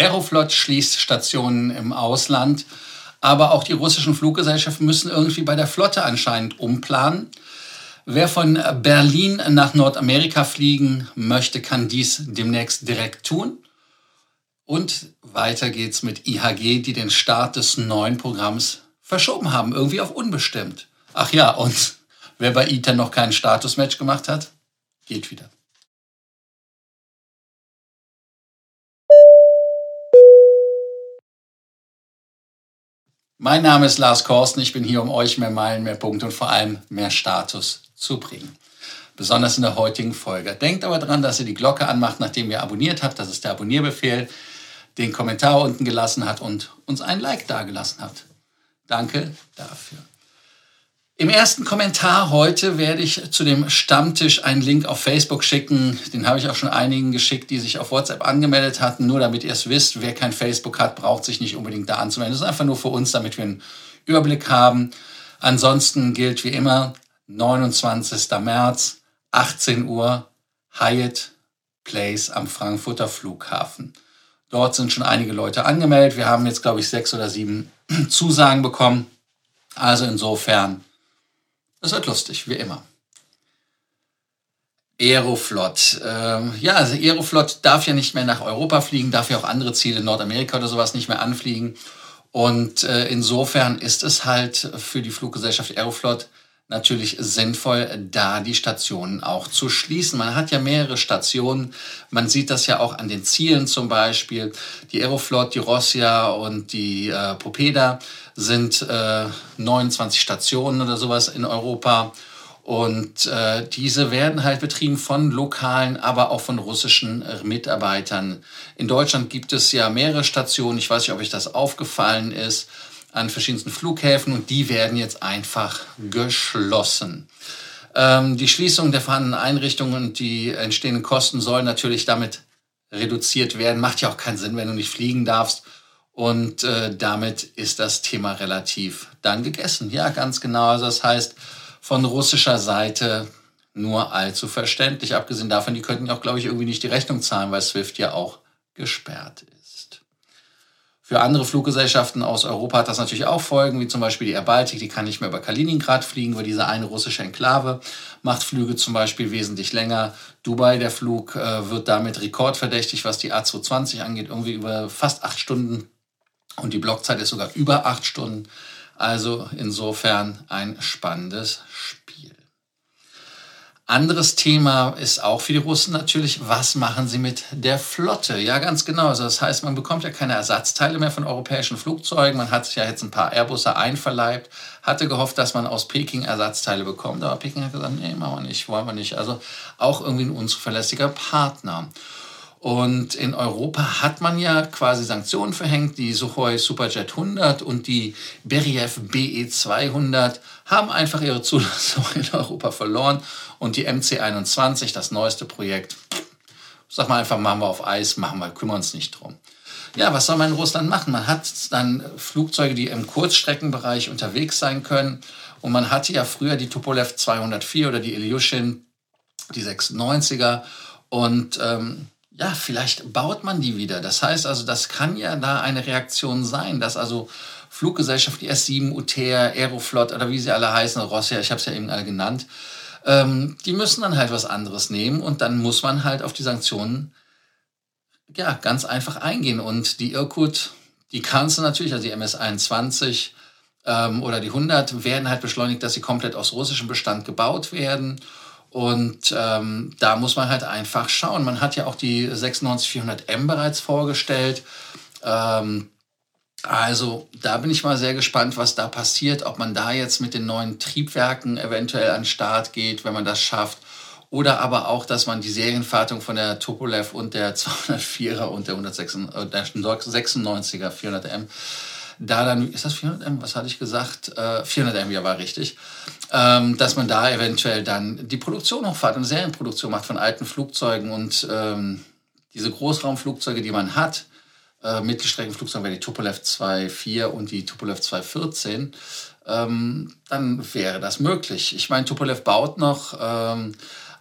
Aeroflot schließt Stationen im Ausland, aber auch die russischen Fluggesellschaften müssen irgendwie bei der Flotte anscheinend umplanen. Wer von Berlin nach Nordamerika fliegen möchte, kann dies demnächst direkt tun. Und weiter geht's mit IHG, die den Start des neuen Programms verschoben haben, irgendwie auf unbestimmt. Ach ja, und wer bei ITER noch kein Statusmatch gemacht hat, geht wieder. Mein Name ist Lars Korsten. Ich bin hier, um euch mehr Meilen, mehr Punkte und vor allem mehr Status zu bringen. Besonders in der heutigen Folge. Denkt aber daran, dass ihr die Glocke anmacht, nachdem ihr abonniert habt. Das ist der Abonnierbefehl, den Kommentar unten gelassen hat und uns ein Like dagelassen habt. Danke dafür. Im ersten Kommentar heute werde ich zu dem Stammtisch einen Link auf Facebook schicken. Den habe ich auch schon einigen geschickt, die sich auf WhatsApp angemeldet hatten. Nur damit ihr es wisst, wer kein Facebook hat, braucht sich nicht unbedingt da anzumelden. Das ist einfach nur für uns, damit wir einen Überblick haben. Ansonsten gilt wie immer 29. März, 18 Uhr, Hyatt Place am Frankfurter Flughafen. Dort sind schon einige Leute angemeldet. Wir haben jetzt, glaube ich, sechs oder sieben Zusagen bekommen. Also insofern es wird lustig, wie immer. Aeroflot. Ähm, ja, also Aeroflot darf ja nicht mehr nach Europa fliegen, darf ja auch andere Ziele, Nordamerika oder sowas, nicht mehr anfliegen. Und äh, insofern ist es halt für die Fluggesellschaft Aeroflot natürlich sinnvoll, da die Stationen auch zu schließen. Man hat ja mehrere Stationen. Man sieht das ja auch an den Zielen zum Beispiel. Die Aeroflot, die Rossia und die äh, Popeda sind äh, 29 Stationen oder sowas in Europa. Und äh, diese werden halt betrieben von lokalen, aber auch von russischen Mitarbeitern. In Deutschland gibt es ja mehrere Stationen. Ich weiß nicht, ob euch das aufgefallen ist an verschiedensten Flughäfen und die werden jetzt einfach geschlossen. Ähm, die Schließung der vorhandenen Einrichtungen und die entstehenden Kosten sollen natürlich damit reduziert werden. Macht ja auch keinen Sinn, wenn du nicht fliegen darfst. Und äh, damit ist das Thema relativ dann gegessen. Ja, ganz genau. Also das heißt, von russischer Seite nur allzu verständlich. Abgesehen davon, die könnten auch, glaube ich, irgendwie nicht die Rechnung zahlen, weil SWIFT ja auch gesperrt ist. Für andere Fluggesellschaften aus Europa hat das natürlich auch Folgen, wie zum Beispiel die Air Baltic, die kann nicht mehr über Kaliningrad fliegen, weil diese eine russische Enklave macht Flüge zum Beispiel wesentlich länger. Dubai, der Flug äh, wird damit rekordverdächtig, was die A220 angeht, irgendwie über fast acht Stunden und die Blockzeit ist sogar über acht Stunden. Also insofern ein spannendes Spiel. Anderes Thema ist auch für die Russen natürlich, was machen sie mit der Flotte? Ja, ganz genau. Also das heißt, man bekommt ja keine Ersatzteile mehr von europäischen Flugzeugen. Man hat sich ja jetzt ein paar Airbusse einverleibt, hatte gehofft, dass man aus Peking Ersatzteile bekommt. Aber Peking hat gesagt, nee, machen wir nicht, wollen wir nicht. Also auch irgendwie ein unzuverlässiger Partner. Und in Europa hat man ja quasi Sanktionen verhängt. Die Sukhoi Superjet 100 und die Beriev BE 200 haben einfach ihre Zulassung in Europa verloren. Und die MC21, das neueste Projekt, sag mal einfach, machen wir auf Eis, machen wir, kümmern uns nicht drum. Ja, was soll man in Russland machen? Man hat dann Flugzeuge, die im Kurzstreckenbereich unterwegs sein können. Und man hatte ja früher die Tupolev 204 oder die Ilyushin, die 96er. Und ähm, ja, vielleicht baut man die wieder. Das heißt also, das kann ja da eine Reaktion sein, dass also Fluggesellschaften, die S7, UTR, Aeroflot oder wie sie alle heißen, Rossia, ich habe es ja eben alle genannt, ähm, die müssen dann halt was anderes nehmen und dann muss man halt auf die Sanktionen ja, ganz einfach eingehen. Und die Irkut, die kannst du natürlich, also die MS-21 ähm, oder die 100, werden halt beschleunigt, dass sie komplett aus russischem Bestand gebaut werden. Und ähm, da muss man halt einfach schauen. Man hat ja auch die 96400M bereits vorgestellt. Ähm, also da bin ich mal sehr gespannt, was da passiert, ob man da jetzt mit den neuen Triebwerken eventuell an den Start geht, wenn man das schafft. Oder aber auch, dass man die Serienfertigung von der Tupolev und der 204er und der, 196, er 400M da dann, ist das 400M, was hatte ich gesagt? Äh, 400M, ja, war richtig. Ähm, dass man da eventuell dann die Produktion hochfahrt und Serienproduktion macht von alten Flugzeugen und ähm, diese Großraumflugzeuge, die man hat, äh, Mittelstreckenflugzeuge, wie die Tupolev 2.4 und die Tupolev 2.14, ähm, dann wäre das möglich. Ich meine, Tupolev baut noch ähm,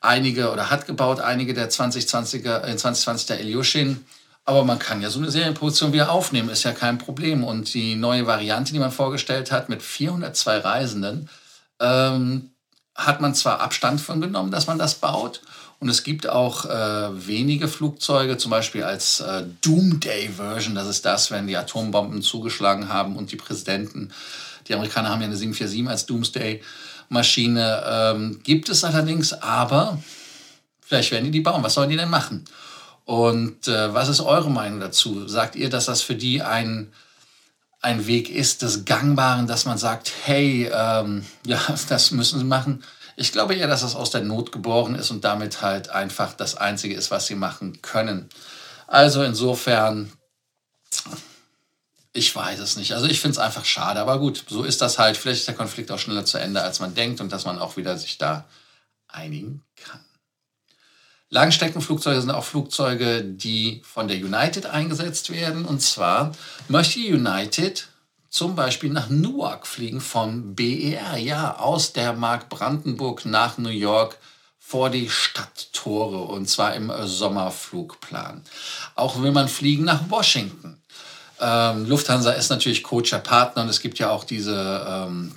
einige oder hat gebaut einige der 2020er, äh, 2020 der Ilyushin Aber man kann ja so eine Serienproduktion wieder aufnehmen, ist ja kein Problem. Und die neue Variante, die man vorgestellt hat mit 402 Reisenden, ähm, hat man zwar Abstand von genommen, dass man das baut. Und es gibt auch äh, wenige Flugzeuge, zum Beispiel als äh, Doomday-Version. Das ist das, wenn die Atombomben zugeschlagen haben und die Präsidenten, die Amerikaner haben ja eine 747 als Doomsday-Maschine. Ähm, gibt es allerdings, aber vielleicht werden die die bauen. Was sollen die denn machen? Und äh, was ist eure Meinung dazu? Sagt ihr, dass das für die ein, ein Weg ist des Gangbaren, dass man sagt, hey, ähm, ja, das müssen sie machen? Ich glaube eher, dass das aus der Not geboren ist und damit halt einfach das Einzige ist, was sie machen können. Also insofern, ich weiß es nicht. Also ich finde es einfach schade, aber gut, so ist das halt. Vielleicht ist der Konflikt auch schneller zu Ende, als man denkt und dass man auch wieder sich da einigen kann. Langstreckenflugzeuge sind auch Flugzeuge, die von der United eingesetzt werden. Und zwar möchte United zum Beispiel nach Newark fliegen vom BER, ja, aus der Mark Brandenburg nach New York vor die Stadttore und zwar im Sommerflugplan. Auch will man fliegen nach Washington. Ähm, Lufthansa ist natürlich Coacher Partner und es gibt ja auch diese ähm,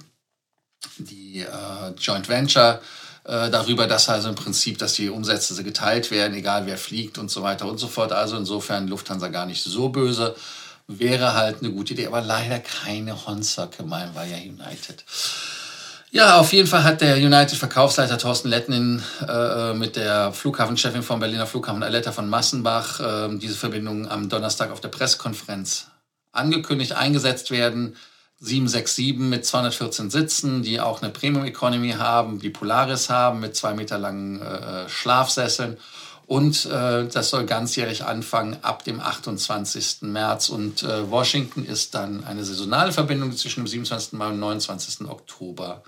die äh, Joint Venture äh, darüber, dass also im Prinzip, dass die Umsätze geteilt werden, egal wer fliegt und so weiter und so fort. Also insofern Lufthansa gar nicht so böse. Wäre halt eine gute Idee, aber leider keine Honsoke, mein war ja United. Ja, auf jeden Fall hat der United-Verkaufsleiter Thorsten Lettnin äh, mit der Flughafenchefin vom Berliner Flughafen Aletta von Massenbach äh, diese Verbindung am Donnerstag auf der Pressekonferenz angekündigt, eingesetzt werden. 767 mit 214 Sitzen, die auch eine Premium Economy haben, die Polaris haben mit zwei Meter langen äh, Schlafsesseln. Und äh, das soll ganzjährig anfangen ab dem 28. März. Und äh, Washington ist dann eine saisonale Verbindung, zwischen dem 27. Mai und 29. Oktober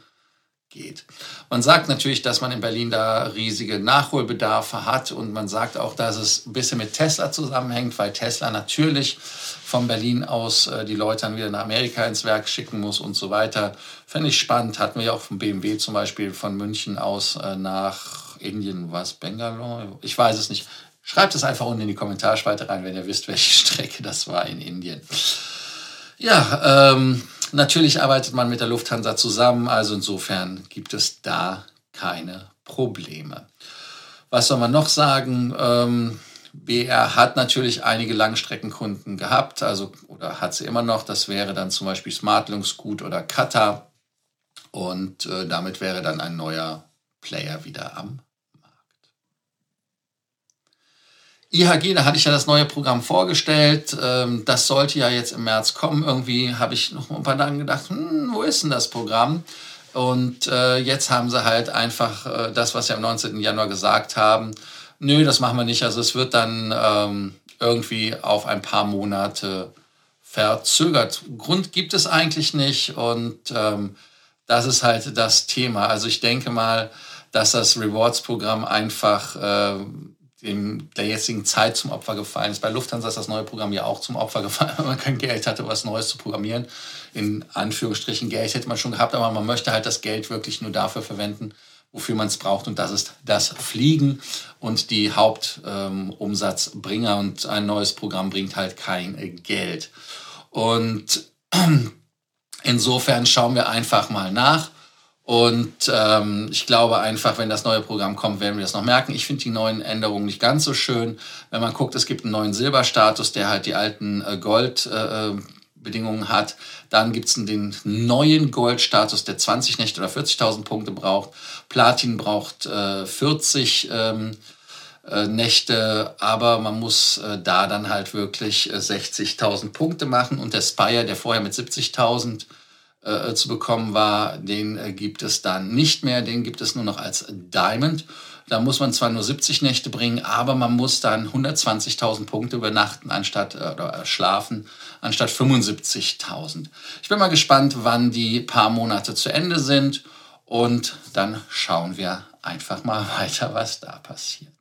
geht. Man sagt natürlich, dass man in Berlin da riesige Nachholbedarfe hat und man sagt auch, dass es ein bisschen mit Tesla zusammenhängt, weil Tesla natürlich von Berlin aus äh, die Leute dann wieder nach Amerika ins Werk schicken muss und so weiter. Fände ich spannend. Hatten wir ja auch vom BMW zum Beispiel von München aus äh, nach Indien, was, Bangalore? Ich weiß es nicht. Schreibt es einfach unten in die Kommentarspalte rein, wenn ihr wisst, welche Strecke das war in Indien. Ja, ähm, Natürlich arbeitet man mit der Lufthansa zusammen, also insofern gibt es da keine Probleme. Was soll man noch sagen? Ähm, BR hat natürlich einige Langstreckenkunden gehabt, also oder hat sie immer noch. Das wäre dann zum Beispiel Smartlink, Scoot oder Qatar. Und äh, damit wäre dann ein neuer Player wieder am IHG, da hatte ich ja das neue Programm vorgestellt. Ähm, das sollte ja jetzt im März kommen. Irgendwie habe ich noch ein paar Tage gedacht, hm, wo ist denn das Programm? Und äh, jetzt haben sie halt einfach äh, das, was sie am 19. Januar gesagt haben. Nö, das machen wir nicht. Also es wird dann ähm, irgendwie auf ein paar Monate verzögert. Grund gibt es eigentlich nicht. Und ähm, das ist halt das Thema. Also ich denke mal, dass das Rewards-Programm einfach äh, dem, der jetzigen Zeit zum Opfer gefallen ist. Bei Lufthansa ist das neue Programm ja auch zum Opfer gefallen, weil man kein Geld hatte, was Neues zu programmieren. In Anführungsstrichen Geld hätte man schon gehabt, aber man möchte halt das Geld wirklich nur dafür verwenden, wofür man es braucht. Und das ist das Fliegen und die Hauptumsatzbringer. Ähm, und ein neues Programm bringt halt kein Geld. Und insofern schauen wir einfach mal nach und ähm, ich glaube einfach, wenn das neue Programm kommt, werden wir das noch merken. Ich finde die neuen Änderungen nicht ganz so schön. Wenn man guckt, es gibt einen neuen Silberstatus, der halt die alten äh, Goldbedingungen äh, hat. Dann gibt es den neuen Goldstatus, der 20 Nächte oder 40.000 Punkte braucht. Platin braucht äh, 40 ähm, äh, Nächte, aber man muss äh, da dann halt wirklich 60.000 äh, Punkte machen. Und der Spire, der vorher mit 70.000 äh, zu bekommen war, den äh, gibt es dann nicht mehr. Den gibt es nur noch als Diamond. Da muss man zwar nur 70 Nächte bringen, aber man muss dann 120.000 Punkte übernachten anstatt äh, oder schlafen anstatt 75.000. Ich bin mal gespannt, wann die paar Monate zu Ende sind und dann schauen wir einfach mal weiter, was da passiert.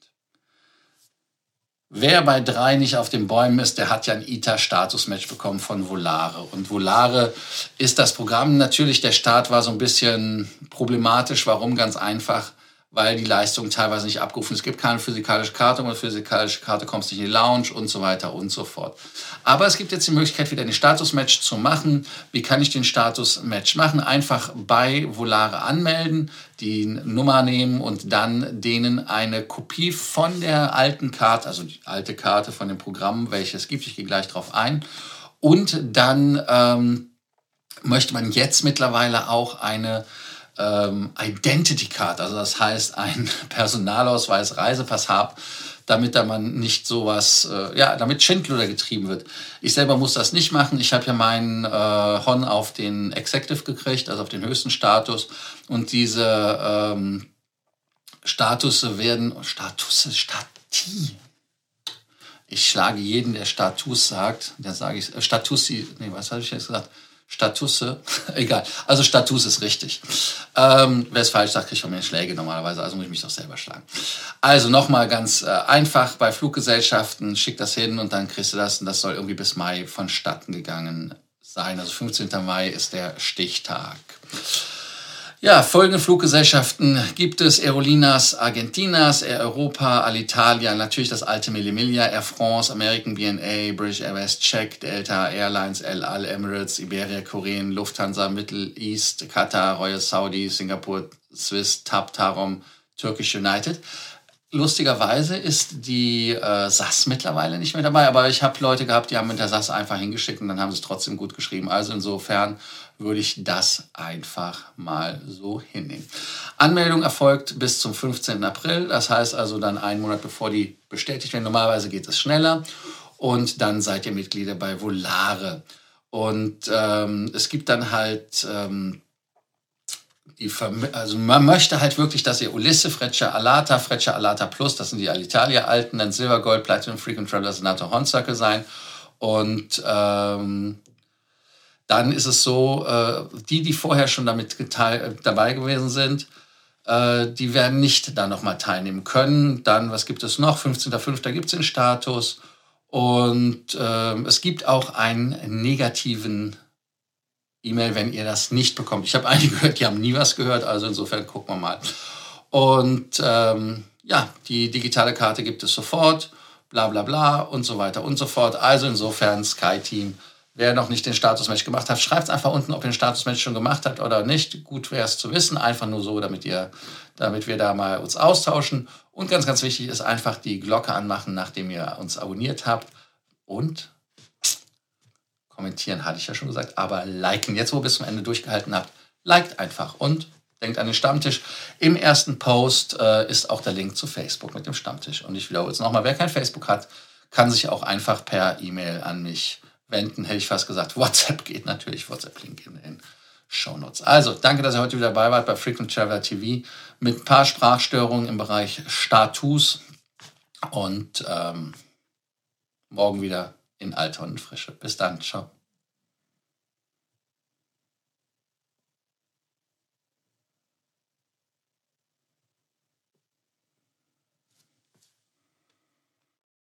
Wer bei drei nicht auf den Bäumen ist, der hat ja ein ITA-Status-Match bekommen von Volare. Und Volare ist das Programm. Natürlich, der Start war so ein bisschen problematisch. Warum? Ganz einfach, weil die Leistung teilweise nicht abgerufen ist. Es gibt keine physikalische Karte, ohne physikalische Karte kommst du nicht in die Lounge und so weiter und so fort. Aber es gibt jetzt die Möglichkeit, wieder ein Status-Match zu machen. Wie kann ich den Status-Match machen? Einfach bei Volare anmelden, die Nummer nehmen und dann denen eine Kopie von der alten Karte, also die alte Karte von dem Programm, welches es gibt, ich gehe gleich drauf ein. Und dann ähm, möchte man jetzt mittlerweile auch eine ähm, Identity Card, also das heißt ein Personalausweis, Reisepass haben, damit da man nicht sowas, äh, ja, damit Schindluder getrieben wird. Ich selber muss das nicht machen. Ich habe ja meinen äh, Hon auf den Executive gekriegt, also auf den höchsten Status. Und diese ähm, Status werden, Status, Stati. Ich schlage jeden, der Status sagt, der sage ich, äh, Status, nee, was habe ich jetzt gesagt? Statusse, egal. Also Status ist richtig. Ähm, Wer es falsch sagt, kriegt von mir Schläge normalerweise, also muss ich mich doch selber schlagen. Also nochmal ganz äh, einfach, bei Fluggesellschaften schick das hin und dann kriegst du das und das soll irgendwie bis Mai vonstatten gegangen sein. Also 15. Mai ist der Stichtag. Ja, folgende Fluggesellschaften gibt es. Aerolinas Argentinas, Air Europa, Alitalia, natürlich das alte Millimilia, Air France, American BNA, British Airways, Czech, Delta Airlines, El Al, Emirates, Iberia, Korean, Lufthansa, Middle East, Qatar, Royal Saudi, Singapur, Swiss, TAP, Tarom, Turkish United. Lustigerweise ist die äh, SAS mittlerweile nicht mehr dabei, aber ich habe Leute gehabt, die haben mit der SAS einfach hingeschickt und dann haben sie es trotzdem gut geschrieben. Also insofern würde ich das einfach mal so hinnehmen. Anmeldung erfolgt bis zum 15. April, das heißt also dann einen Monat bevor die bestätigt werden. Normalerweise geht es schneller und dann seid ihr Mitglieder bei Volare. Und ähm, es gibt dann halt, ähm, also man möchte halt wirklich, dass ihr Ulisse, Freccia Alata, Freccia Alata Plus, das sind die Alitalia alten, dann Silver, Gold, Platinum, Frequent Traveler, Senator Horn sein. Und ähm, dann ist es so, äh, die, die vorher schon damit äh, dabei gewesen sind, äh, die werden nicht da nochmal teilnehmen können. Dann, was gibt es noch? 15.05. gibt es den Status. Und äh, es gibt auch einen negativen E-Mail, wenn ihr das nicht bekommt. Ich habe einige gehört, die haben nie was gehört, also insofern gucken wir mal. Und ähm, ja, die digitale Karte gibt es sofort, bla bla bla und so weiter und so fort. Also insofern Sky Team Wer noch nicht den Statusmatch gemacht hat, schreibt einfach unten, ob ihr den Statusmatch schon gemacht habt oder nicht. Gut wäre es zu wissen, einfach nur so, damit, ihr, damit wir da mal uns austauschen. Und ganz, ganz wichtig ist einfach die Glocke anmachen, nachdem ihr uns abonniert habt. Und kommentieren hatte ich ja schon gesagt, aber liken. Jetzt, wo ihr bis zum Ende durchgehalten habt, liked einfach und denkt an den Stammtisch. Im ersten Post äh, ist auch der Link zu Facebook mit dem Stammtisch. Und ich wiederhole es nochmal, wer kein Facebook hat, kann sich auch einfach per E-Mail an mich wenden, hätte ich fast gesagt. WhatsApp geht natürlich, WhatsApp-Link in den Shownotes. Also, danke, dass ihr heute wieder dabei wart bei Frequent Traveler TV mit ein paar Sprachstörungen im Bereich Status und ähm, morgen wieder in Alter und Frische. Bis dann, ciao.